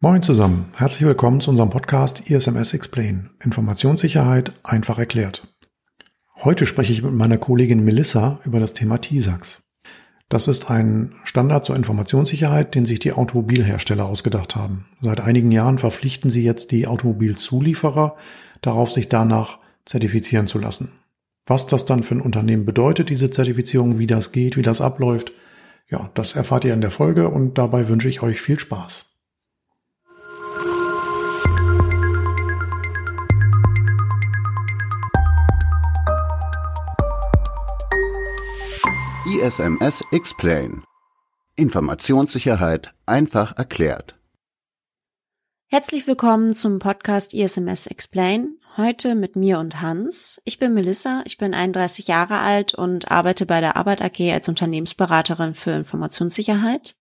Moin zusammen, herzlich willkommen zu unserem Podcast ISMS Explain. Informationssicherheit einfach erklärt. Heute spreche ich mit meiner Kollegin Melissa über das Thema TISAX. Das ist ein Standard zur Informationssicherheit, den sich die Automobilhersteller ausgedacht haben. Seit einigen Jahren verpflichten sie jetzt die Automobilzulieferer darauf, sich danach zertifizieren zu lassen. Was das dann für ein Unternehmen bedeutet, diese Zertifizierung, wie das geht, wie das abläuft, ja, das erfahrt ihr in der Folge und dabei wünsche ich euch viel Spaß. ISMS Explain. Informationssicherheit einfach erklärt. Herzlich willkommen zum Podcast ISMS Explain. Heute mit mir und Hans. Ich bin Melissa, ich bin 31 Jahre alt und arbeite bei der Arbeit AG als Unternehmensberaterin für Informationssicherheit.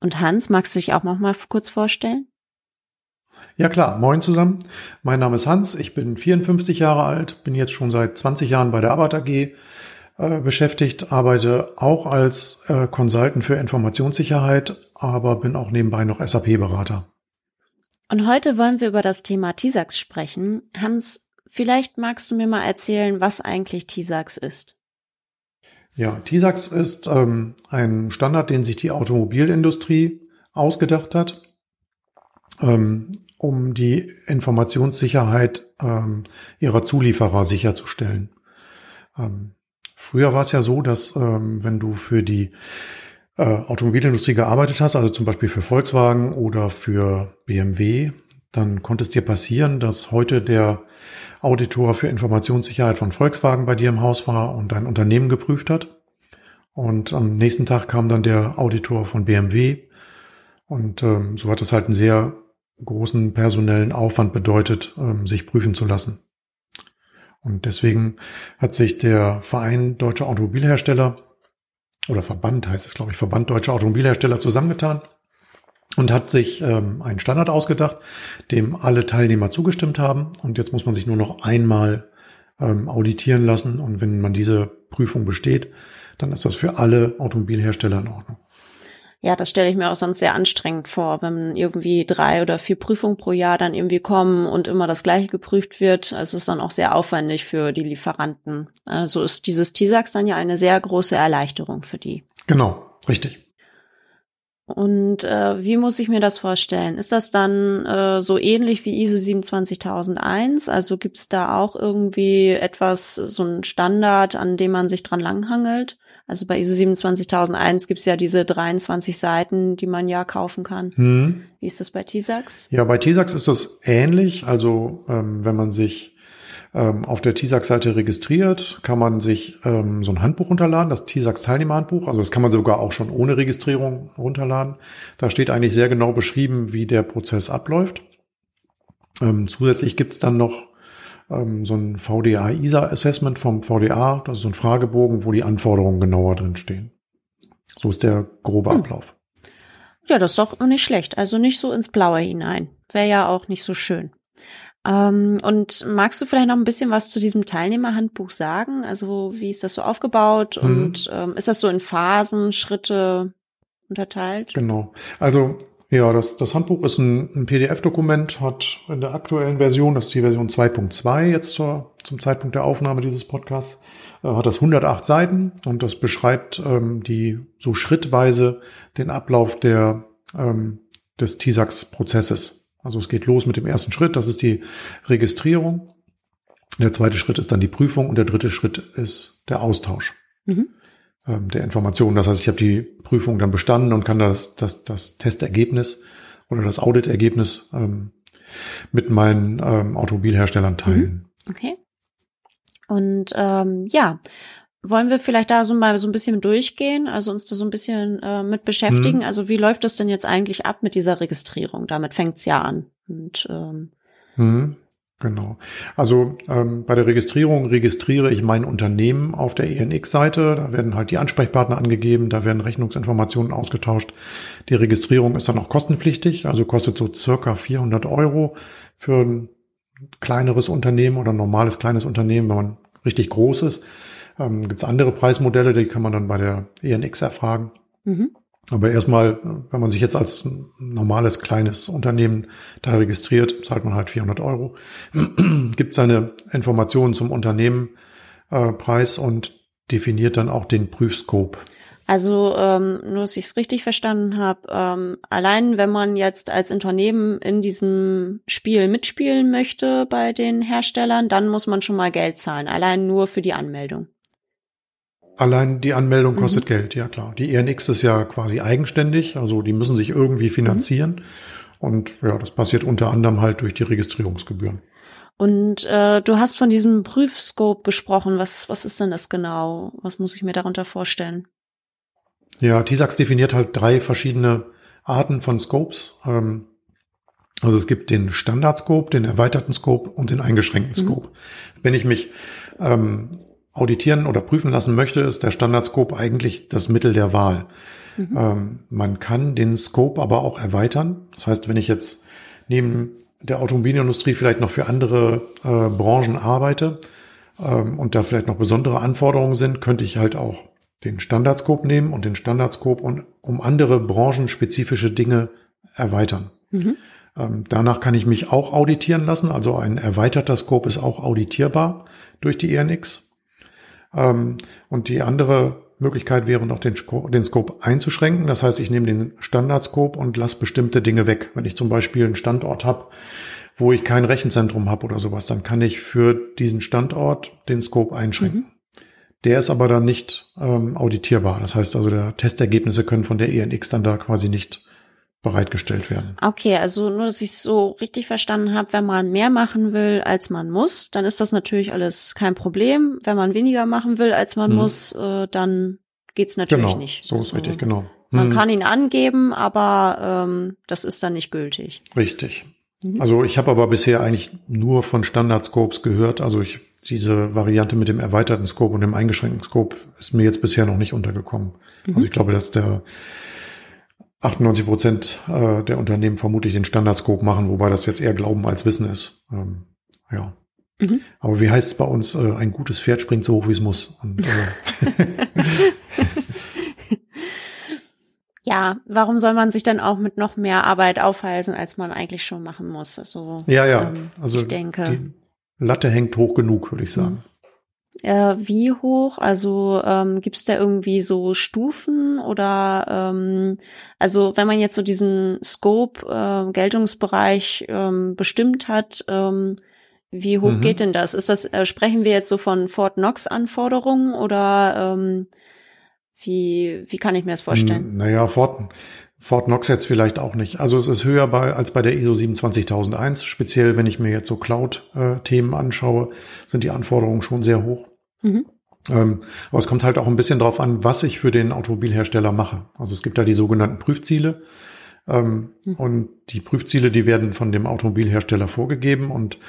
Und Hans, magst du dich auch noch mal kurz vorstellen? Ja klar, moin zusammen. Mein Name ist Hans, ich bin 54 Jahre alt, bin jetzt schon seit 20 Jahren bei der Arbeit AG äh, beschäftigt, arbeite auch als äh, Consultant für Informationssicherheit, aber bin auch nebenbei noch SAP-Berater. Und heute wollen wir über das Thema TISAX sprechen. Hans, vielleicht magst du mir mal erzählen, was eigentlich TISAX ist. Ja, TISAX ist ähm, ein Standard, den sich die Automobilindustrie ausgedacht hat, ähm, um die Informationssicherheit ähm, ihrer Zulieferer sicherzustellen. Ähm, früher war es ja so, dass ähm, wenn du für die äh, Automobilindustrie gearbeitet hast, also zum Beispiel für Volkswagen oder für BMW, dann konnte es dir passieren, dass heute der Auditor für Informationssicherheit von Volkswagen bei dir im Haus war und dein Unternehmen geprüft hat. Und am nächsten Tag kam dann der Auditor von BMW. Und ähm, so hat es halt einen sehr großen personellen Aufwand bedeutet, ähm, sich prüfen zu lassen. Und deswegen hat sich der Verein Deutscher Automobilhersteller oder Verband heißt es, glaube ich, Verband Deutscher Automobilhersteller zusammengetan und hat sich ähm, einen Standard ausgedacht, dem alle Teilnehmer zugestimmt haben. Und jetzt muss man sich nur noch einmal ähm, auditieren lassen. Und wenn man diese Prüfung besteht, dann ist das für alle Automobilhersteller in Ordnung. Ja, das stelle ich mir auch sonst sehr anstrengend vor, wenn irgendwie drei oder vier Prüfungen pro Jahr dann irgendwie kommen und immer das gleiche geprüft wird. Also es ist dann auch sehr aufwendig für die Lieferanten. Also ist dieses TISAX dann ja eine sehr große Erleichterung für die. Genau, richtig. Und äh, wie muss ich mir das vorstellen? Ist das dann äh, so ähnlich wie ISO 27001? Also gibt es da auch irgendwie etwas, so ein Standard, an dem man sich dran langhangelt? Also bei ISO 27001 gibt es ja diese 23 Seiten, die man ja kaufen kann. Hm. Wie ist das bei TISAX? Ja, bei TISAX ist das ähnlich. Also ähm, wenn man sich ähm, auf der TISAX-Seite registriert, kann man sich ähm, so ein Handbuch runterladen, das TISAX-Teilnehmerhandbuch. Also das kann man sogar auch schon ohne Registrierung runterladen. Da steht eigentlich sehr genau beschrieben, wie der Prozess abläuft. Ähm, zusätzlich gibt's dann noch ähm, so ein VDA-ISA-Assessment vom VDA. Das ist so ein Fragebogen, wo die Anforderungen genauer drin stehen. So ist der grobe hm. Ablauf. Ja, das ist doch nicht schlecht. Also nicht so ins Blaue hinein. Wäre ja auch nicht so schön. Ähm, und magst du vielleicht noch ein bisschen was zu diesem Teilnehmerhandbuch sagen? Also wie ist das so aufgebaut mhm. und ähm, ist das so in Phasen, Schritte unterteilt? Genau. Also ja, das, das Handbuch ist ein, ein PDF-Dokument, hat in der aktuellen Version, das ist die Version 2.2 jetzt zur, zum Zeitpunkt der Aufnahme dieses Podcasts, äh, hat das 108 Seiten und das beschreibt ähm, die so schrittweise den Ablauf der ähm, des TISAX-Prozesses. Also es geht los mit dem ersten Schritt, das ist die Registrierung. Der zweite Schritt ist dann die Prüfung und der dritte Schritt ist der Austausch mhm. Ähm, der Informationen. Das heißt, ich habe die Prüfung dann bestanden und kann das, das, das Testergebnis oder das Auditergebnis ähm, mit meinen ähm, Automobilherstellern teilen. Mhm. Okay. Und ähm, ja, wollen wir vielleicht da so mal so ein bisschen durchgehen, also uns da so ein bisschen äh, mit beschäftigen? Mhm. Also wie läuft das denn jetzt eigentlich ab mit dieser Registrierung? Damit fängt's ja an. Und, ähm, mhm. Genau. Also ähm, bei der Registrierung registriere ich mein Unternehmen auf der ENX-Seite. Da werden halt die Ansprechpartner angegeben, da werden Rechnungsinformationen ausgetauscht. Die Registrierung ist dann auch kostenpflichtig, also kostet so circa 400 Euro für ein kleineres Unternehmen oder ein normales kleines Unternehmen, wenn man richtig groß ist. Ähm, Gibt andere Preismodelle, die kann man dann bei der ENX erfragen. Mhm. Aber erstmal, wenn man sich jetzt als normales kleines Unternehmen da registriert, zahlt man halt 400 Euro, gibt seine Informationen zum Unternehmenpreis äh, und definiert dann auch den Prüfscope. Also ähm, nur, dass ich es richtig verstanden habe, ähm, allein wenn man jetzt als Unternehmen in diesem Spiel mitspielen möchte bei den Herstellern, dann muss man schon mal Geld zahlen, allein nur für die Anmeldung. Allein die Anmeldung mhm. kostet mhm. Geld, ja klar. Die ENX ist ja quasi eigenständig, also die müssen sich irgendwie finanzieren. Mhm. Und ja, das passiert unter anderem halt durch die Registrierungsgebühren. Und äh, du hast von diesem Prüfscope gesprochen. Was, was ist denn das genau? Was muss ich mir darunter vorstellen? Ja, TISAX definiert halt drei verschiedene Arten von Scopes. Ähm, also es gibt den Standardscope, den erweiterten Scope und den eingeschränkten mhm. Scope. Wenn ich mich ähm, auditieren oder prüfen lassen möchte, ist der Standardscope eigentlich das Mittel der Wahl. Mhm. Ähm, man kann den Scope aber auch erweitern. Das heißt, wenn ich jetzt neben der Automobilindustrie vielleicht noch für andere äh, Branchen arbeite ähm, und da vielleicht noch besondere Anforderungen sind, könnte ich halt auch den Standardscope nehmen und den Standardscope und um andere branchenspezifische Dinge erweitern. Mhm. Ähm, danach kann ich mich auch auditieren lassen. Also ein erweiterter Scope ist auch auditierbar durch die ENX. Ähm, und die andere Möglichkeit wäre noch den, den Scope einzuschränken. Das heißt, ich nehme den Standardscope und lasse bestimmte Dinge weg. Wenn ich zum Beispiel einen Standort habe, wo ich kein Rechenzentrum habe oder sowas, dann kann ich für diesen Standort den Scope einschränken. Mhm. Der ist aber dann nicht ähm, auditierbar. Das heißt also, der Testergebnisse können von der ENX dann da quasi nicht bereitgestellt werden. Okay, also nur, dass ich es so richtig verstanden habe, wenn man mehr machen will, als man muss, dann ist das natürlich alles kein Problem. Wenn man weniger machen will, als man hm. muss, äh, dann geht's natürlich genau, nicht. So ist also, richtig, genau. Man hm. kann ihn angeben, aber ähm, das ist dann nicht gültig. Richtig. Mhm. Also ich habe aber bisher eigentlich nur von Standard-Scopes gehört. Also ich diese Variante mit dem erweiterten Scope und dem eingeschränkten Scope ist mir jetzt bisher noch nicht untergekommen. Mhm. Also ich glaube, dass der 98 Prozent äh, der Unternehmen vermutlich den Standardscope machen, wobei das jetzt eher Glauben als Wissen ist. Ähm, ja. Mhm. Aber wie heißt es bei uns? Äh, ein gutes Pferd springt so hoch, wie es muss. Und, äh, ja, warum soll man sich dann auch mit noch mehr Arbeit aufhalsen, als man eigentlich schon machen muss? Also, ja, ja. Ähm, also ich denke. Die, Latte hängt hoch genug, würde ich sagen. Äh, wie hoch? Also ähm, gibt es da irgendwie so Stufen oder ähm, also wenn man jetzt so diesen Scope, äh, Geltungsbereich ähm, bestimmt hat, ähm, wie hoch mhm. geht denn das? Ist das, äh, sprechen wir jetzt so von Fort Knox Anforderungen oder ähm, wie, wie kann ich mir das vorstellen? Naja, Fort, Fort Knox jetzt vielleicht auch nicht. Also es ist höher bei, als bei der ISO 27001. Speziell, wenn ich mir jetzt so Cloud-Themen anschaue, sind die Anforderungen schon sehr hoch. Mhm. Ähm, aber es kommt halt auch ein bisschen drauf an, was ich für den Automobilhersteller mache. Also es gibt da die sogenannten Prüfziele. Ähm, mhm. Und die Prüfziele, die werden von dem Automobilhersteller vorgegeben und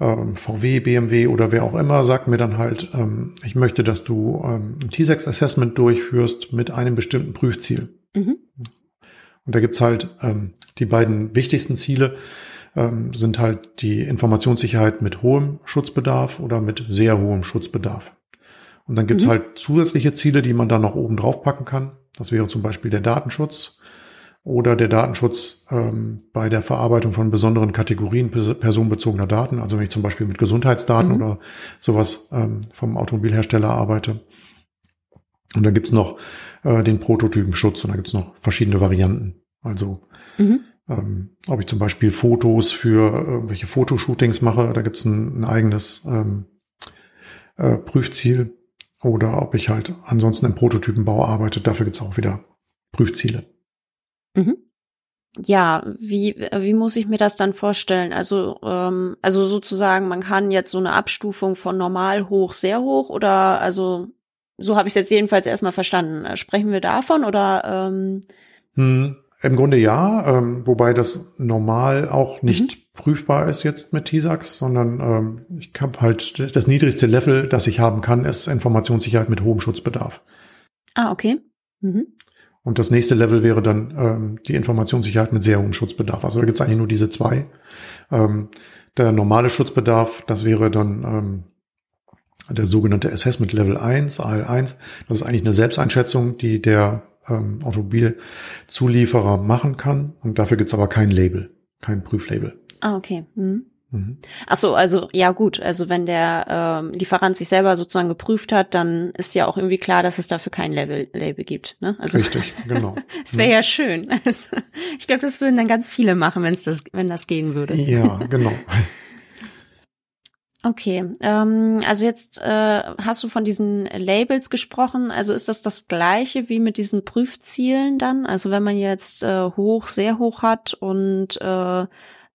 ähm, VW, BMW oder wer auch immer sagt mir dann halt, ähm, ich möchte, dass du ähm, ein T6-Assessment durchführst mit einem bestimmten Prüfziel. Mhm. Und da gibt's halt ähm, die beiden wichtigsten Ziele ähm, sind halt die Informationssicherheit mit hohem Schutzbedarf oder mit sehr hohem Schutzbedarf. Und dann gibt's mhm. halt zusätzliche Ziele, die man da noch oben drauf packen kann. Das wäre zum Beispiel der Datenschutz oder der Datenschutz ähm, bei der Verarbeitung von besonderen Kategorien personenbezogener Daten. Also wenn ich zum Beispiel mit Gesundheitsdaten mhm. oder sowas ähm, vom Automobilhersteller arbeite. Und dann gibt's noch äh, den Prototypenschutz und da gibt's noch verschiedene Varianten. Also mhm. ähm, ob ich zum Beispiel Fotos für irgendwelche Fotoshootings mache, da gibt's ein, ein eigenes ähm, äh, Prüfziel. Oder ob ich halt ansonsten im Prototypenbau arbeite, dafür gibt's auch wieder Prüfziele. Mhm. Ja, wie, wie muss ich mir das dann vorstellen? Also, ähm, also sozusagen, man kann jetzt so eine Abstufung von normal hoch, sehr hoch oder also so habe ich es jetzt jedenfalls erstmal verstanden. Äh, sprechen wir davon oder? Ähm hm, Im Grunde ja, ähm, wobei das normal auch nicht mhm. prüfbar ist jetzt mit TISAX, sondern ähm, ich habe halt das niedrigste Level, das ich haben kann, ist Informationssicherheit mit hohem Schutzbedarf. Ah, okay. Mhm. Und das nächste Level wäre dann ähm, die Informationssicherheit mit sehr hohem Schutzbedarf. Also da gibt es eigentlich nur diese zwei. Ähm, der normale Schutzbedarf, das wäre dann ähm, der sogenannte Assessment Level 1, AL1. Das ist eigentlich eine Selbsteinschätzung, die der ähm, Automobilzulieferer machen kann. Und dafür gibt's aber kein Label, kein Prüflabel. Ah, okay. Mhm. Mhm. Ach so, also ja gut, also wenn der ähm, Lieferant sich selber sozusagen geprüft hat, dann ist ja auch irgendwie klar, dass es dafür kein Label, Label gibt. Ne? Also, Richtig, genau. Es wäre ja. ja schön. Also, ich glaube, das würden dann ganz viele machen, wenn es das, wenn das gehen würde. Ja, genau. Okay, ähm, also jetzt äh, hast du von diesen Labels gesprochen. Also ist das das gleiche wie mit diesen Prüfzielen dann? Also wenn man jetzt äh, hoch, sehr hoch hat und äh,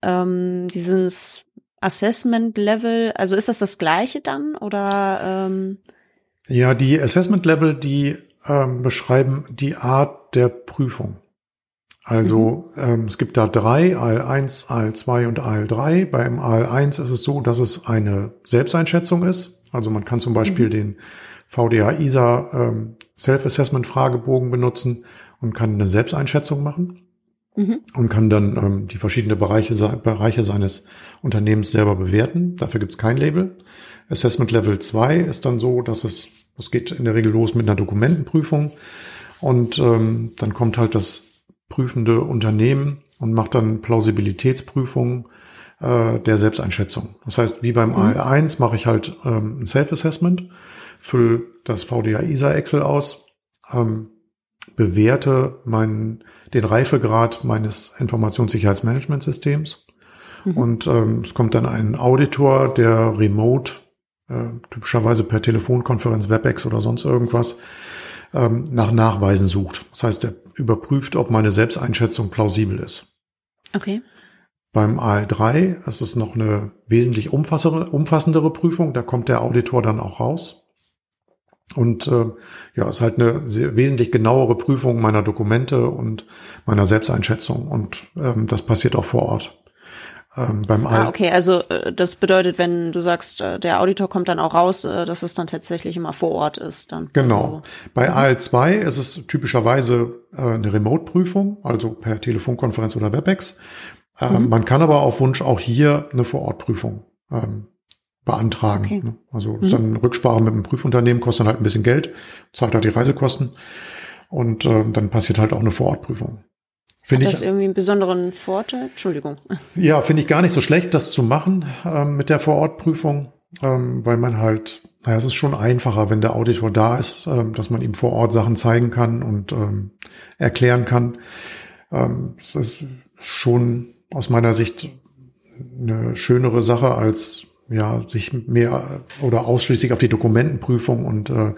ähm, dieses Assessment Level, also ist das das gleiche dann oder? Ähm ja, die Assessment Level, die ähm, beschreiben die Art der Prüfung. Also mhm. ähm, es gibt da drei, AL1, AL2 und AL3. Beim AL1 ist es so, dass es eine Selbsteinschätzung ist. Also man kann zum Beispiel mhm. den VDA ISA ähm, Self-Assessment Fragebogen benutzen und kann eine Selbsteinschätzung machen mhm. und kann dann ähm, die verschiedenen Bereiche, Bereiche seines Unternehmens selber bewerten. Dafür gibt es kein Label. Assessment Level 2 ist dann so, dass es, es geht in der Regel los mit einer Dokumentenprüfung und ähm, dann kommt halt das prüfende Unternehmen und macht dann Plausibilitätsprüfungen äh, der Selbsteinschätzung. Das heißt, wie beim mhm. AL1 mache ich halt ähm, ein Self-Assessment, fülle das VDA ISA Excel aus, ähm, bewerte meinen, den Reifegrad meines Informationssicherheitsmanagementsystems. Mhm. Und ähm, es kommt dann ein Auditor, der remote, äh, typischerweise per Telefonkonferenz, WebEx oder sonst irgendwas, ähm, nach Nachweisen sucht. Das heißt, er überprüft, ob meine Selbsteinschätzung plausibel ist. Okay. Beim AL3 ist es noch eine wesentlich umfassendere Prüfung. Da kommt der Auditor dann auch raus. Und äh, ja, ist halt eine sehr, wesentlich genauere Prüfung meiner Dokumente und meiner Selbsteinschätzung. Und ähm, das passiert auch vor Ort. Ähm, beim ah, okay, also äh, das bedeutet, wenn du sagst, äh, der Auditor kommt dann auch raus, äh, dass es dann tatsächlich immer vor Ort ist. Dann. Genau. Also, Bei mhm. AL2 ist es typischerweise eine Remote-Prüfung, also per Telefonkonferenz oder WebEx. Mhm. Man kann aber auf Wunsch auch hier eine Vorortprüfung ähm, beantragen. Okay. Ne? Also mhm. ist dann Rücksprache mit dem Prüfunternehmen, kostet dann halt ein bisschen Geld, zahlt halt die Reisekosten und äh, dann passiert halt auch eine Vorortprüfung. Finde Hat das ich, irgendwie einen besonderen Vorteil? Entschuldigung. Ja, finde ich gar nicht so schlecht, das zu machen ähm, mit der Vorortprüfung, ähm, weil man halt, naja, es ist schon einfacher, wenn der Auditor da ist, ähm, dass man ihm vor Ort Sachen zeigen kann und ähm, erklären kann. Ähm, es ist schon aus meiner Sicht eine schönere Sache als ja, sich mehr oder ausschließlich auf die Dokumentenprüfung und äh,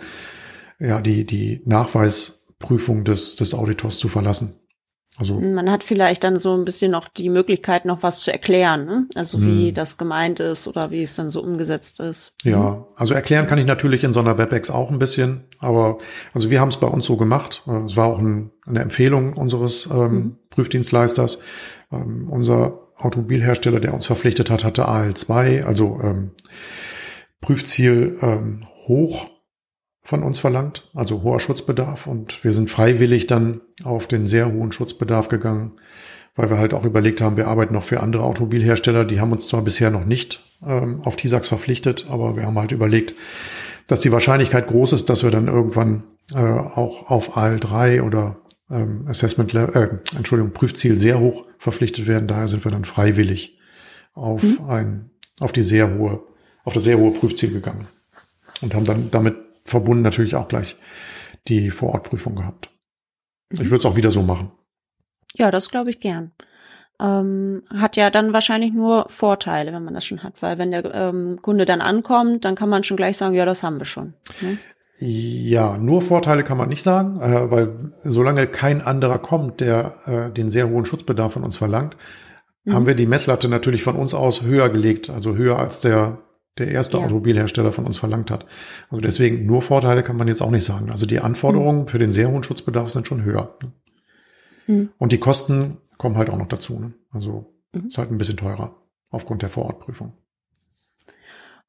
ja, die, die Nachweisprüfung des, des Auditors zu verlassen. Also man hat vielleicht dann so ein bisschen noch die Möglichkeit, noch was zu erklären, ne? also wie hm. das gemeint ist oder wie es dann so umgesetzt ist. Ja, mhm. also erklären kann ich natürlich in so einer WebEx auch ein bisschen, aber also wir haben es bei uns so gemacht. Es war auch ein, eine Empfehlung unseres ähm, mhm. Prüfdienstleisters. Ähm, unser Automobilhersteller, der uns verpflichtet hat, hatte AL2, also ähm, Prüfziel ähm, hoch von uns verlangt, also hoher Schutzbedarf. Und wir sind freiwillig dann auf den sehr hohen Schutzbedarf gegangen, weil wir halt auch überlegt haben, wir arbeiten noch für andere Automobilhersteller. Die haben uns zwar bisher noch nicht ähm, auf TISAX verpflichtet, aber wir haben halt überlegt, dass die Wahrscheinlichkeit groß ist, dass wir dann irgendwann äh, auch auf AL3 oder ähm, Assessment, äh, Entschuldigung, Prüfziel sehr hoch verpflichtet werden. Daher sind wir dann freiwillig auf mhm. ein, auf die sehr hohe, auf das sehr hohe Prüfziel gegangen und haben dann damit verbunden natürlich auch gleich die Vorortprüfung gehabt. Mhm. Ich würde es auch wieder so machen. Ja, das glaube ich gern. Ähm, hat ja dann wahrscheinlich nur Vorteile, wenn man das schon hat, weil wenn der ähm, Kunde dann ankommt, dann kann man schon gleich sagen, ja, das haben wir schon. Ne? Ja, nur Vorteile kann man nicht sagen, äh, weil solange kein anderer kommt, der äh, den sehr hohen Schutzbedarf von uns verlangt, mhm. haben wir die Messlatte natürlich von uns aus höher gelegt, also höher als der der erste ja. Automobilhersteller von uns verlangt hat. Also deswegen nur Vorteile kann man jetzt auch nicht sagen. Also die Anforderungen mhm. für den sehr hohen Schutzbedarf sind schon höher. Mhm. Und die Kosten kommen halt auch noch dazu. Ne? Also mhm. ist halt ein bisschen teurer aufgrund der Vorortprüfung.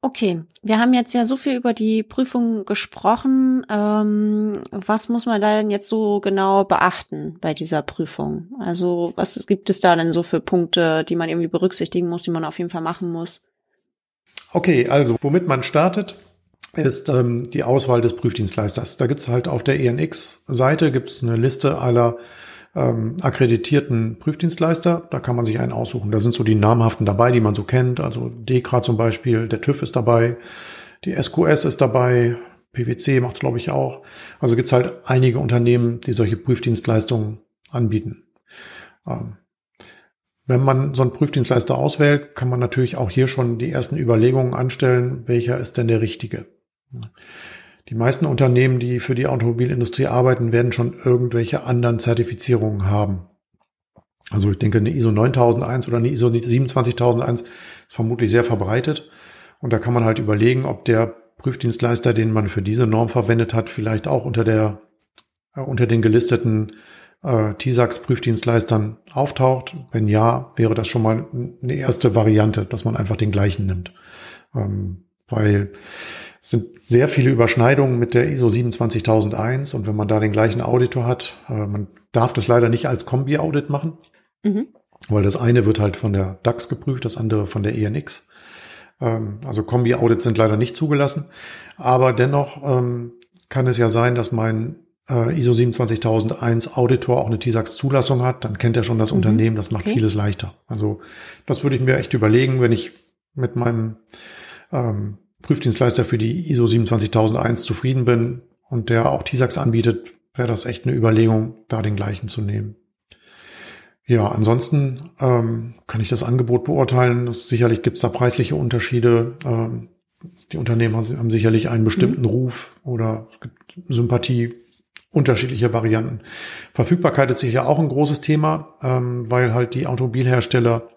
Okay, wir haben jetzt ja so viel über die Prüfung gesprochen. Ähm, was muss man da denn jetzt so genau beachten bei dieser Prüfung? Also was gibt es da denn so für Punkte, die man irgendwie berücksichtigen muss, die man auf jeden Fall machen muss? Okay, also womit man startet, ist ähm, die Auswahl des Prüfdienstleisters. Da gibt's halt auf der ENX-Seite gibt's eine Liste aller ähm, akkreditierten Prüfdienstleister. Da kann man sich einen aussuchen. Da sind so die namhaften dabei, die man so kennt. Also DEKRA zum Beispiel, der TÜV ist dabei, die SQS ist dabei, PwC macht's glaube ich auch. Also gibt's halt einige Unternehmen, die solche Prüfdienstleistungen anbieten. Ähm, wenn man so einen Prüfdienstleister auswählt, kann man natürlich auch hier schon die ersten Überlegungen anstellen, welcher ist denn der richtige. Die meisten Unternehmen, die für die Automobilindustrie arbeiten, werden schon irgendwelche anderen Zertifizierungen haben. Also ich denke, eine ISO 9001 oder eine ISO 27001 ist vermutlich sehr verbreitet. Und da kann man halt überlegen, ob der Prüfdienstleister, den man für diese Norm verwendet hat, vielleicht auch unter der, äh, unter den gelisteten äh, TISAX-Prüfdienstleistern auftaucht. Wenn ja, wäre das schon mal eine erste Variante, dass man einfach den gleichen nimmt. Ähm, weil es sind sehr viele Überschneidungen mit der ISO 27001 und wenn man da den gleichen Auditor hat, äh, man darf das leider nicht als Kombi-Audit machen, mhm. weil das eine wird halt von der DAX geprüft, das andere von der ENX. Ähm, also Kombi-Audits sind leider nicht zugelassen, aber dennoch ähm, kann es ja sein, dass mein äh, ISO 27001 Auditor auch eine TISAX-Zulassung hat, dann kennt er schon das mhm. Unternehmen, das macht okay. vieles leichter. Also das würde ich mir echt überlegen, wenn ich mit meinem ähm, Prüfdienstleister für die ISO 27001 zufrieden bin und der auch TISAX anbietet, wäre das echt eine Überlegung, da den gleichen zu nehmen. Ja, ansonsten ähm, kann ich das Angebot beurteilen. Sicherlich gibt es da preisliche Unterschiede. Ähm, die Unternehmen haben sicherlich einen bestimmten mhm. Ruf oder es gibt Sympathie, unterschiedliche Varianten. Verfügbarkeit ist sicher auch ein großes Thema, ähm, weil halt die Automobilhersteller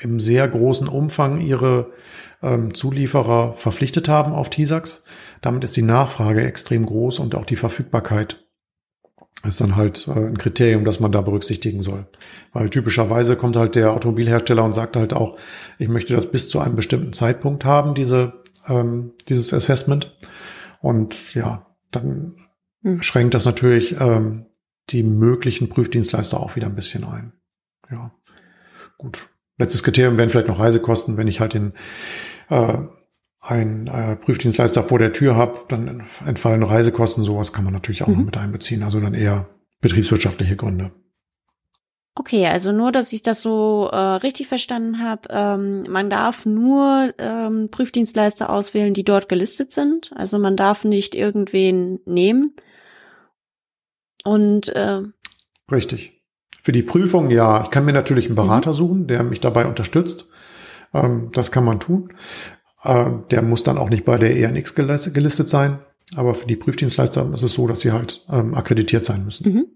im sehr großen Umfang ihre ähm, Zulieferer verpflichtet haben auf TISAX. Damit ist die Nachfrage extrem groß und auch die Verfügbarkeit ist dann halt äh, ein Kriterium, das man da berücksichtigen soll. Weil typischerweise kommt halt der Automobilhersteller und sagt halt auch, ich möchte das bis zu einem bestimmten Zeitpunkt haben, diese, ähm, dieses Assessment. Und ja, dann mhm. schränkt das natürlich ähm, die möglichen Prüfdienstleister auch wieder ein bisschen ein. Ja, gut. Letztes Kriterium wären vielleicht noch Reisekosten, wenn ich halt den äh, ein äh, Prüfdienstleister vor der Tür habe, dann entfallen Reisekosten, sowas kann man natürlich auch mhm. noch mit einbeziehen, also dann eher betriebswirtschaftliche Gründe. Okay, also nur, dass ich das so äh, richtig verstanden habe, ähm, man darf nur ähm, Prüfdienstleister auswählen, die dort gelistet sind. Also man darf nicht irgendwen nehmen. Und äh, richtig. Für die Prüfung, ja, ich kann mir natürlich einen Berater mhm. suchen, der mich dabei unterstützt. Ähm, das kann man tun. Äh, der muss dann auch nicht bei der ENX gelistet sein. Aber für die Prüfdienstleister ist es so, dass sie halt ähm, akkreditiert sein müssen. Mhm.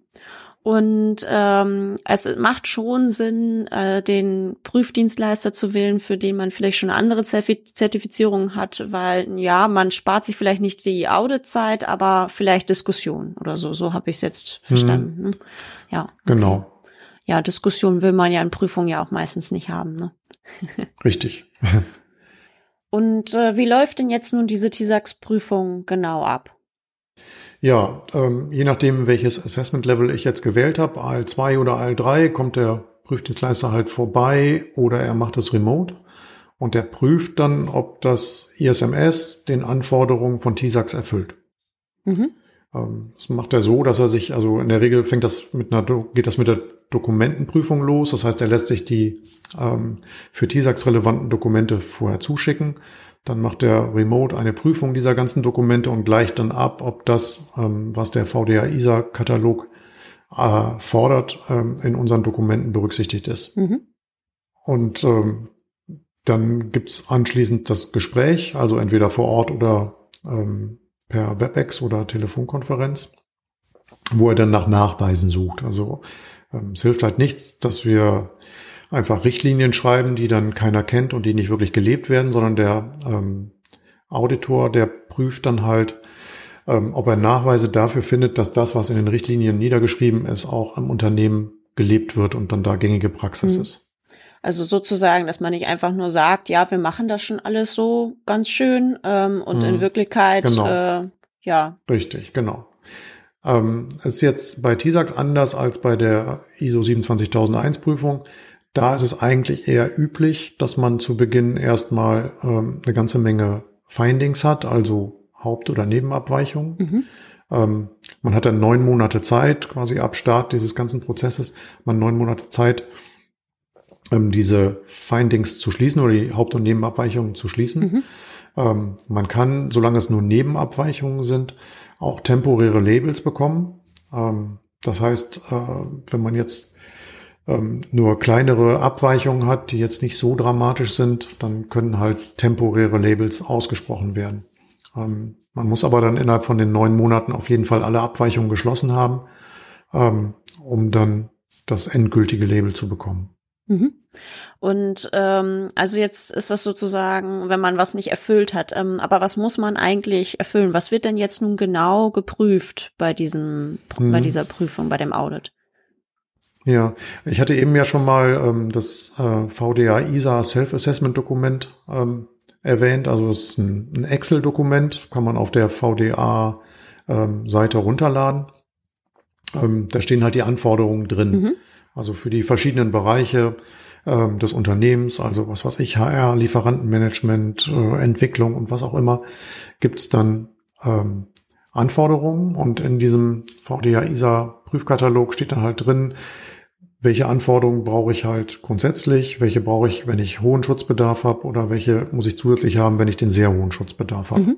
Und ähm, es macht schon Sinn, äh, den Prüfdienstleister zu wählen, für den man vielleicht schon andere Zertifizierung hat, weil ja, man spart sich vielleicht nicht die Auditzeit, aber vielleicht Diskussion oder so. So habe ich es jetzt verstanden. Mhm. Ne? Ja. Okay. Genau. Ja, Diskussion will man ja in Prüfungen ja auch meistens nicht haben. Ne? Richtig. Und äh, wie läuft denn jetzt nun diese TISAX-Prüfung genau ab? Ja, ähm, je nachdem, welches Assessment-Level ich jetzt gewählt habe, AL2 oder AL3, kommt der Prüfdienstleister halt vorbei oder er macht es remote und der prüft dann, ob das ISMS den Anforderungen von TISAX erfüllt. Mhm. Ähm, das macht er so, dass er sich, also in der Regel fängt das mit einer, geht das mit der Dokumentenprüfung los. Das heißt, er lässt sich die ähm, für TISAX relevanten Dokumente vorher zuschicken. Dann macht er remote eine Prüfung dieser ganzen Dokumente und gleicht dann ab, ob das, ähm, was der VDA-ISA-Katalog äh, fordert, ähm, in unseren Dokumenten berücksichtigt ist. Mhm. Und ähm, dann gibt's anschließend das Gespräch, also entweder vor Ort oder ähm, per WebEx oder Telefonkonferenz, wo er dann nach Nachweisen sucht. Also ähm, es hilft halt nichts, dass wir einfach Richtlinien schreiben, die dann keiner kennt und die nicht wirklich gelebt werden, sondern der ähm, Auditor, der prüft dann halt, ähm, ob er Nachweise dafür findet, dass das, was in den Richtlinien niedergeschrieben ist, auch im Unternehmen gelebt wird und dann da gängige Praxis mhm. ist. Also sozusagen, dass man nicht einfach nur sagt, ja, wir machen das schon alles so ganz schön ähm, und mhm. in Wirklichkeit, genau. äh, ja. Richtig, genau. Ähm, ist jetzt bei TISAX anders als bei der ISO 27001 Prüfung. Da ist es eigentlich eher üblich, dass man zu Beginn erstmal ähm, eine ganze Menge Findings hat, also Haupt- oder Nebenabweichungen. Mhm. Ähm, man hat dann neun Monate Zeit, quasi ab Start dieses ganzen Prozesses, man neun Monate Zeit, ähm, diese Findings zu schließen oder die Haupt- und Nebenabweichungen zu schließen. Mhm. Ähm, man kann, solange es nur Nebenabweichungen sind, auch temporäre Labels bekommen. Ähm, das heißt, äh, wenn man jetzt ähm, nur kleinere Abweichungen hat, die jetzt nicht so dramatisch sind, dann können halt temporäre Labels ausgesprochen werden. Ähm, man muss aber dann innerhalb von den neun Monaten auf jeden Fall alle Abweichungen geschlossen haben, ähm, um dann das endgültige Label zu bekommen. Mhm. Und ähm, also jetzt ist das sozusagen, wenn man was nicht erfüllt hat. Ähm, aber was muss man eigentlich erfüllen? Was wird denn jetzt nun genau geprüft bei diesem, mhm. bei dieser Prüfung, bei dem Audit? Ja, ich hatte eben ja schon mal ähm, das äh, VDA ISA Self-Assessment-Dokument ähm, erwähnt. Also es ist ein, ein Excel-Dokument, kann man auf der VDA-Seite ähm, runterladen. Ähm, da stehen halt die Anforderungen drin. Mhm. Also für die verschiedenen Bereiche ähm, des Unternehmens, also was weiß ich, HR, Lieferantenmanagement, äh, Entwicklung und was auch immer, gibt's dann ähm, Anforderungen und in diesem VDA ISA Prüfkatalog steht dann halt drin, welche Anforderungen brauche ich halt grundsätzlich, welche brauche ich, wenn ich hohen Schutzbedarf habe oder welche muss ich zusätzlich haben, wenn ich den sehr hohen Schutzbedarf habe. Mhm.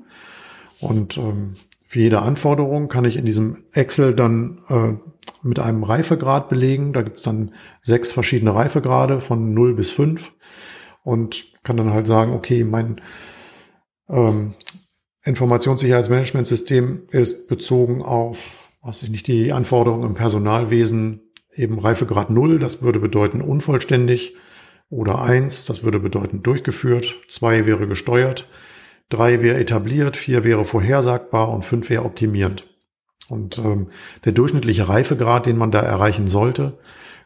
Und ähm, für jede Anforderung kann ich in diesem Excel dann äh, mit einem Reifegrad belegen. Da gibt es dann sechs verschiedene Reifegrade von 0 bis 5 und kann dann halt sagen, okay, mein ähm, Informationssicherheitsmanagementsystem ist bezogen auf, was ich nicht, die Anforderungen im Personalwesen eben Reifegrad 0, das würde bedeuten unvollständig. Oder 1, das würde bedeuten durchgeführt, 2 wäre gesteuert, drei wäre etabliert, vier wäre vorhersagbar. Und fünf wäre optimierend. Und ähm, der durchschnittliche Reifegrad, den man da erreichen sollte,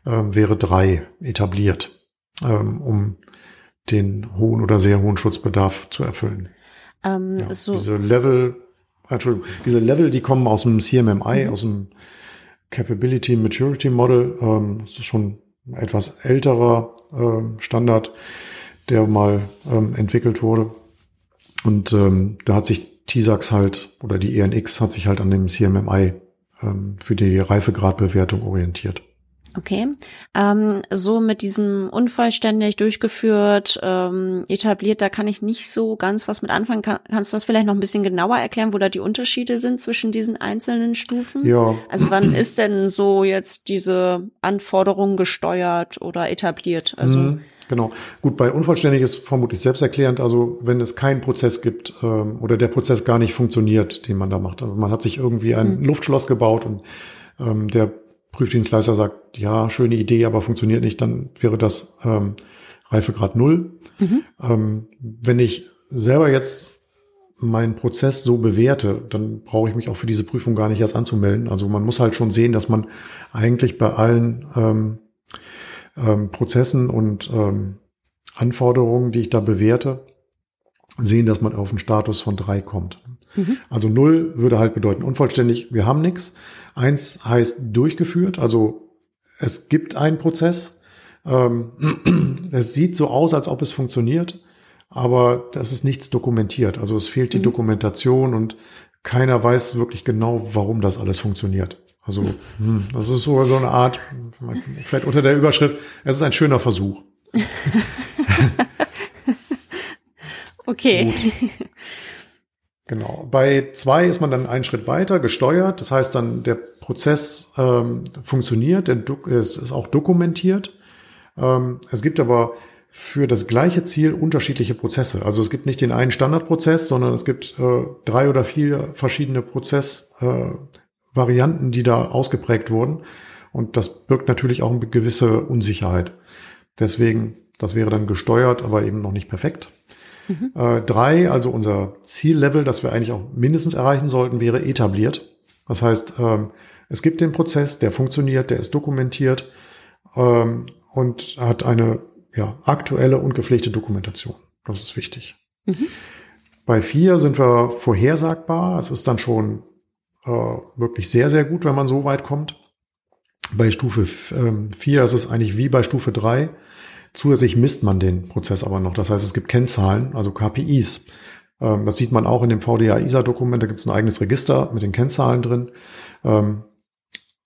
ähm, wäre drei etabliert, ähm, um den hohen oder sehr hohen Schutzbedarf zu erfüllen. Ähm, ja, so diese Level, Entschuldigung, diese Level, die kommen aus dem CMMI, mhm. aus dem Capability Maturity Model. Ähm, das ist schon ein etwas älterer ähm, Standard, der mal ähm, entwickelt wurde. Und ähm, da hat sich TISAX halt oder die ENX hat sich halt an dem CMMI ähm, für die Reifegradbewertung orientiert. Okay. Ähm, so mit diesem unvollständig durchgeführt, ähm, etabliert, da kann ich nicht so ganz was mit anfangen. Kann, kannst du das vielleicht noch ein bisschen genauer erklären, wo da die Unterschiede sind zwischen diesen einzelnen Stufen? Ja. Also wann ist denn so jetzt diese Anforderung gesteuert oder etabliert? Also mhm. Genau. Gut, bei unvollständig ist vermutlich selbsterklärend. Also wenn es keinen Prozess gibt ähm, oder der Prozess gar nicht funktioniert, den man da macht. Also man hat sich irgendwie ein mhm. Luftschloss gebaut und ähm, der Prüfdienstleister sagt, ja, schöne Idee, aber funktioniert nicht, dann wäre das ähm, Reifegrad null. Mhm. Ähm, wenn ich selber jetzt meinen Prozess so bewerte, dann brauche ich mich auch für diese Prüfung gar nicht erst anzumelden. Also man muss halt schon sehen, dass man eigentlich bei allen ähm, ähm, Prozessen und ähm, Anforderungen, die ich da bewerte, sehen, dass man auf einen Status von drei kommt. Mhm. Also null würde halt bedeuten unvollständig, wir haben nichts. Eins heißt durchgeführt, also es gibt einen Prozess. Ähm, es sieht so aus, als ob es funktioniert, aber das ist nichts dokumentiert. Also es fehlt die mhm. Dokumentation und keiner weiß wirklich genau, warum das alles funktioniert. Also hm, das ist so, so eine Art, vielleicht unter der Überschrift, es ist ein schöner Versuch. okay. Gut. Genau. Bei zwei ist man dann einen Schritt weiter gesteuert. Das heißt dann, der Prozess ähm, funktioniert, es ist auch dokumentiert. Ähm, es gibt aber für das gleiche Ziel unterschiedliche Prozesse. Also es gibt nicht den einen Standardprozess, sondern es gibt äh, drei oder vier verschiedene Prozessvarianten, äh, die da ausgeprägt wurden. Und das birgt natürlich auch eine gewisse Unsicherheit. Deswegen, das wäre dann gesteuert, aber eben noch nicht perfekt. Mhm. Äh, drei, also unser Ziellevel, das wir eigentlich auch mindestens erreichen sollten, wäre etabliert. Das heißt, ähm, es gibt den Prozess, der funktioniert, der ist dokumentiert ähm, und hat eine ja, aktuelle und gepflegte Dokumentation. Das ist wichtig. Mhm. Bei vier sind wir vorhersagbar. Es ist dann schon äh, wirklich sehr, sehr gut, wenn man so weit kommt. Bei Stufe ähm, vier ist es eigentlich wie bei Stufe drei. Zusätzlich misst man den Prozess aber noch. Das heißt, es gibt Kennzahlen, also KPIs. Ähm, das sieht man auch in dem VDA-ISA-Dokument. Da gibt es ein eigenes Register mit den Kennzahlen drin. Ähm,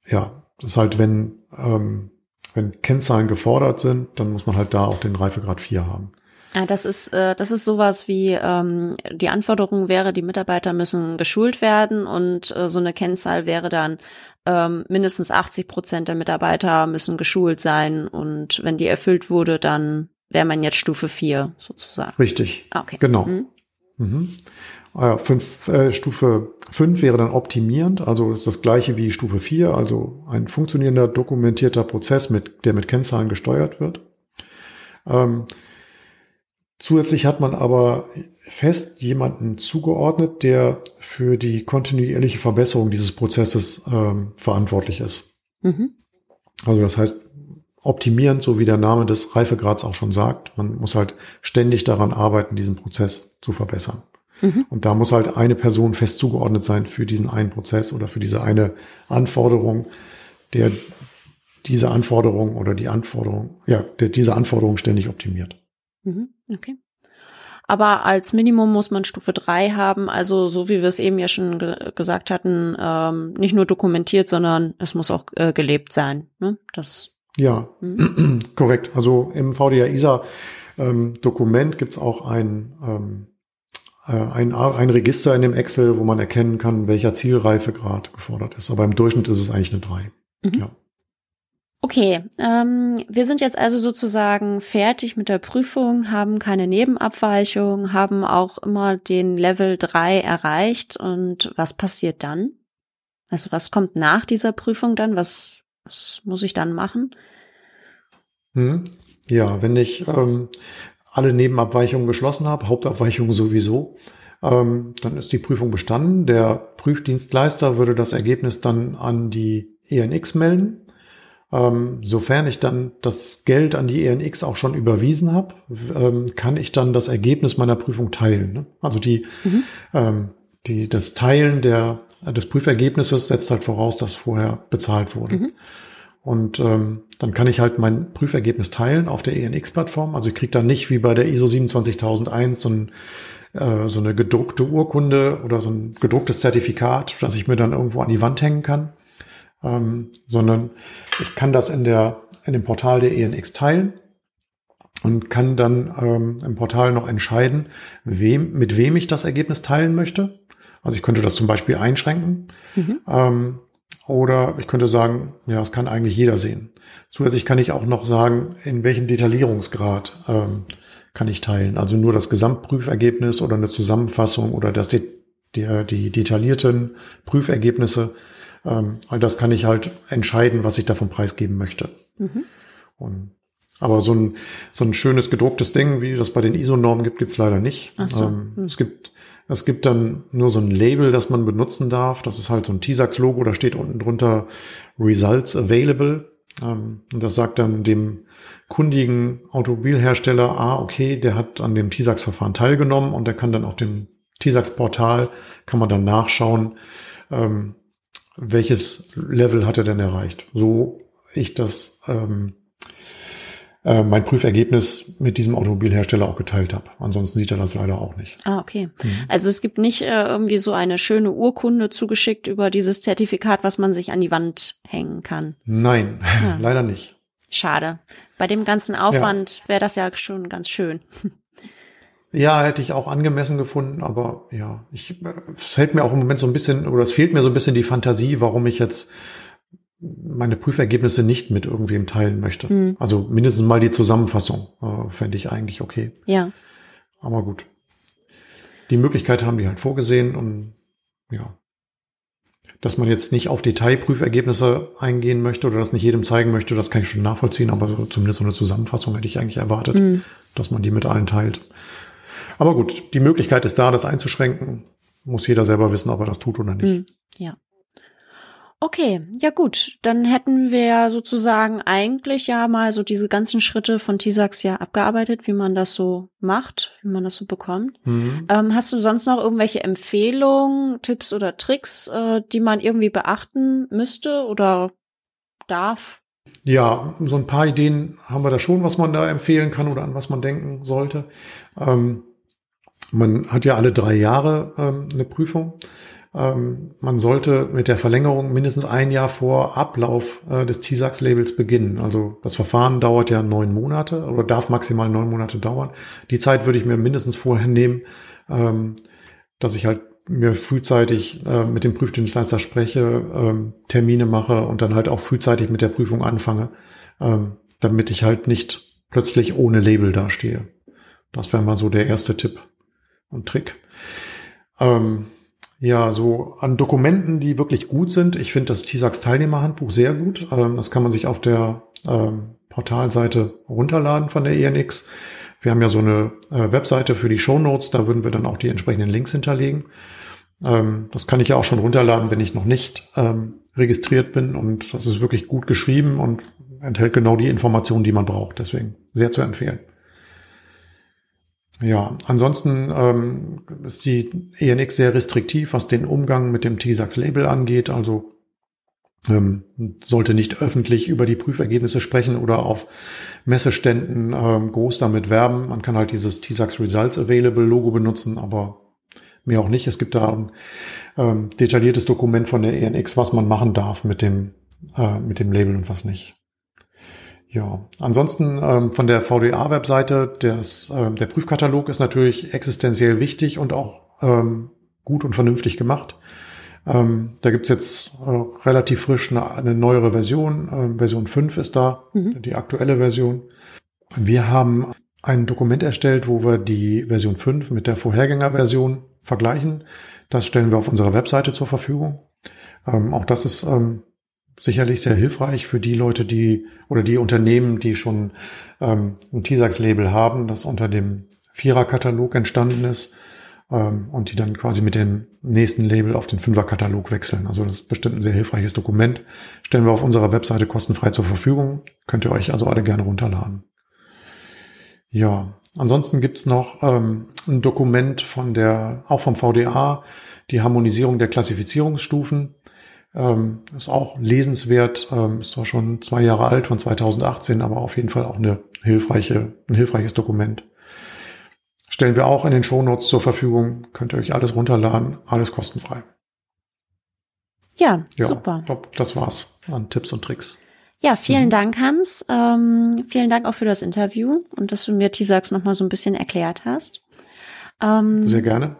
ja, das ist halt, wenn, ähm, wenn Kennzahlen gefordert sind, dann muss man halt da auch den Reifegrad 4 haben. Ja, das ist äh, das ist sowas wie ähm, die Anforderung wäre, die Mitarbeiter müssen geschult werden und äh, so eine Kennzahl wäre dann ähm, mindestens 80 Prozent der Mitarbeiter müssen geschult sein und wenn die erfüllt wurde, dann wäre man jetzt Stufe 4 sozusagen. Richtig. Ah, okay. Genau. Mhm. Mhm. Ah fünf, äh, Stufe 5 wäre dann optimierend, also ist das gleiche wie Stufe 4, also ein funktionierender, dokumentierter Prozess, mit, der mit Kennzahlen gesteuert wird. Ähm, zusätzlich hat man aber fest jemanden zugeordnet, der für die kontinuierliche Verbesserung dieses Prozesses ähm, verantwortlich ist. Mhm. Also das heißt, optimierend, so wie der Name des Reifegrads auch schon sagt. Man muss halt ständig daran arbeiten, diesen Prozess zu verbessern. Mhm. Und da muss halt eine Person fest zugeordnet sein für diesen einen Prozess oder für diese eine Anforderung, der diese Anforderung oder die Anforderung, ja, der diese Anforderung ständig optimiert. Mhm. Okay. Aber als Minimum muss man Stufe drei haben, also so wie wir es eben ja schon ge gesagt hatten, ähm, nicht nur dokumentiert, sondern es muss auch äh, gelebt sein. Ne? Das ja, mhm. korrekt. Also im VDA-ISA ähm, gibt es auch ein, ähm, äh, ein, ein Register in dem Excel, wo man erkennen kann, welcher Zielreifegrad gefordert ist. Aber im Durchschnitt ist es eigentlich eine 3. Mhm. Ja. Okay, ähm, wir sind jetzt also sozusagen fertig mit der Prüfung, haben keine Nebenabweichung, haben auch immer den Level 3 erreicht. Und was passiert dann? Also was kommt nach dieser Prüfung dann? Was, was muss ich dann machen? Hm. Ja, wenn ich ähm, alle Nebenabweichungen geschlossen habe, Hauptabweichungen sowieso, ähm, dann ist die Prüfung bestanden. Der Prüfdienstleister würde das Ergebnis dann an die ENX melden. Ähm, sofern ich dann das Geld an die ENX auch schon überwiesen habe, ähm, kann ich dann das Ergebnis meiner Prüfung teilen. Ne? Also die, mhm. ähm, die, das Teilen der, des Prüfergebnisses setzt halt voraus, dass vorher bezahlt wurde. Mhm. Und ähm, dann kann ich halt mein Prüfergebnis teilen auf der ENX-Plattform. Also ich kriege dann nicht wie bei der ISO 27001 so, ein, äh, so eine gedruckte Urkunde oder so ein gedrucktes Zertifikat, das ich mir dann irgendwo an die Wand hängen kann, ähm, sondern ich kann das in, der, in dem Portal der ENX teilen und kann dann ähm, im Portal noch entscheiden, wem, mit wem ich das Ergebnis teilen möchte. Also ich könnte das zum Beispiel einschränken. Mhm. Ähm, oder ich könnte sagen, ja, das kann eigentlich jeder sehen. Zusätzlich kann ich auch noch sagen, in welchem Detaillierungsgrad ähm, kann ich teilen. Also nur das Gesamtprüfergebnis oder eine Zusammenfassung oder das, die, die, die detaillierten Prüfergebnisse ähm, all das kann ich halt entscheiden, was ich davon preisgeben möchte. Mhm. Und, aber so ein, so ein schönes gedrucktes Ding, wie das bei den ISO-Normen gibt, gibt's leider nicht. Ach so. Ähm, mhm. Es gibt es gibt dann nur so ein Label, das man benutzen darf. Das ist halt so ein TISAX-Logo, da steht unten drunter Results Available. Ähm, und das sagt dann dem kundigen Automobilhersteller, ah, okay, der hat an dem TISAX-Verfahren teilgenommen und der kann dann auf dem TISAX-Portal, kann man dann nachschauen, ähm, welches Level hat er denn erreicht? So ich das ähm, äh, mein Prüfergebnis mit diesem Automobilhersteller auch geteilt habe. Ansonsten sieht er das leider auch nicht. Ah, okay. Mhm. Also es gibt nicht äh, irgendwie so eine schöne Urkunde zugeschickt über dieses Zertifikat, was man sich an die Wand hängen kann. Nein, ja. leider nicht. Schade. Bei dem ganzen Aufwand ja. wäre das ja schon ganz schön. Ja, hätte ich auch angemessen gefunden, aber ja, ich, es fällt mir auch im Moment so ein bisschen, oder es fehlt mir so ein bisschen die Fantasie, warum ich jetzt meine Prüfergebnisse nicht mit irgendwem teilen möchte. Mhm. Also mindestens mal die Zusammenfassung äh, fände ich eigentlich okay. Ja. Aber gut. Die Möglichkeit haben die halt vorgesehen und ja. Dass man jetzt nicht auf Detailprüfergebnisse eingehen möchte oder das nicht jedem zeigen möchte, das kann ich schon nachvollziehen, aber zumindest so eine Zusammenfassung hätte ich eigentlich erwartet, mhm. dass man die mit allen teilt. Aber gut, die Möglichkeit ist da, das einzuschränken. Muss jeder selber wissen, ob er das tut oder nicht. Hm, ja. Okay, ja gut, dann hätten wir sozusagen eigentlich ja mal so diese ganzen Schritte von TISAX ja abgearbeitet, wie man das so macht, wie man das so bekommt. Mhm. Ähm, hast du sonst noch irgendwelche Empfehlungen, Tipps oder Tricks, äh, die man irgendwie beachten müsste oder darf? Ja, so ein paar Ideen haben wir da schon, was man da empfehlen kann oder an was man denken sollte. Ähm, man hat ja alle drei Jahre ähm, eine Prüfung. Ähm, man sollte mit der Verlängerung mindestens ein Jahr vor Ablauf äh, des TISAX-Labels beginnen. Also das Verfahren dauert ja neun Monate oder darf maximal neun Monate dauern. Die Zeit würde ich mir mindestens vorher nehmen, ähm, dass ich halt mir frühzeitig äh, mit dem Prüfdienstleister spreche, ähm, Termine mache und dann halt auch frühzeitig mit der Prüfung anfange, ähm, damit ich halt nicht plötzlich ohne Label dastehe. Das wäre mal so der erste Tipp und Trick. Ähm, ja, so an Dokumenten, die wirklich gut sind. Ich finde das TISAX Teilnehmerhandbuch sehr gut. Ähm, das kann man sich auf der ähm, Portalseite runterladen von der ENX. Wir haben ja so eine äh, Webseite für die Show Notes. Da würden wir dann auch die entsprechenden Links hinterlegen. Ähm, das kann ich ja auch schon runterladen, wenn ich noch nicht ähm, registriert bin. Und das ist wirklich gut geschrieben und enthält genau die Informationen, die man braucht. Deswegen sehr zu empfehlen. Ja, ansonsten ähm, ist die ENX sehr restriktiv, was den Umgang mit dem TISAX-Label angeht. Also ähm, sollte nicht öffentlich über die Prüfergebnisse sprechen oder auf Messeständen ähm, groß damit werben. Man kann halt dieses TISAX Results Available Logo benutzen, aber mehr auch nicht. Es gibt da ein ähm, detailliertes Dokument von der ENX, was man machen darf mit dem, äh, mit dem Label und was nicht. Ja, ansonsten ähm, von der VDA-Webseite, äh, der Prüfkatalog ist natürlich existenziell wichtig und auch ähm, gut und vernünftig gemacht. Ähm, da gibt's jetzt äh, relativ frisch eine, eine neuere Version. Ähm, Version 5 ist da, mhm. die aktuelle Version. Wir haben ein Dokument erstellt, wo wir die Version 5 mit der Vorhergängerversion vergleichen. Das stellen wir auf unserer Webseite zur Verfügung. Ähm, auch das ist ähm, sicherlich sehr hilfreich für die Leute, die oder die Unternehmen, die schon ähm, ein TISAX-Label haben, das unter dem Vierer-Katalog entstanden ist ähm, und die dann quasi mit dem nächsten Label auf den Fünfer-Katalog wechseln. Also das ist bestimmt ein sehr hilfreiches Dokument. Stellen wir auf unserer Webseite kostenfrei zur Verfügung. Könnt ihr euch also alle gerne runterladen. Ja, ansonsten gibt's noch ähm, ein Dokument von der, auch vom VDA, die Harmonisierung der Klassifizierungsstufen. Ähm, ist auch lesenswert, ähm, ist zwar schon zwei Jahre alt von 2018, aber auf jeden Fall auch eine hilfreiche, ein hilfreiches Dokument. Stellen wir auch in den Shownotes zur Verfügung, könnt ihr euch alles runterladen, alles kostenfrei. Ja, ja super. Top, das war's an Tipps und Tricks. Ja, vielen mhm. Dank, Hans. Ähm, vielen Dank auch für das Interview und dass du mir T-Sax noch mal so ein bisschen erklärt hast. Ähm, Sehr gerne.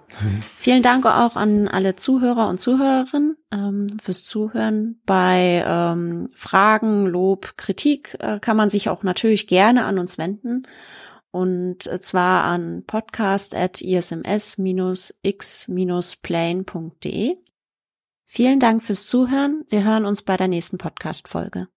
Vielen Dank auch an alle Zuhörer und Zuhörerinnen ähm, fürs Zuhören. Bei ähm, Fragen, Lob, Kritik äh, kann man sich auch natürlich gerne an uns wenden. Und zwar an podcast.isms-x-plane.de. Vielen Dank fürs Zuhören. Wir hören uns bei der nächsten Podcast-Folge.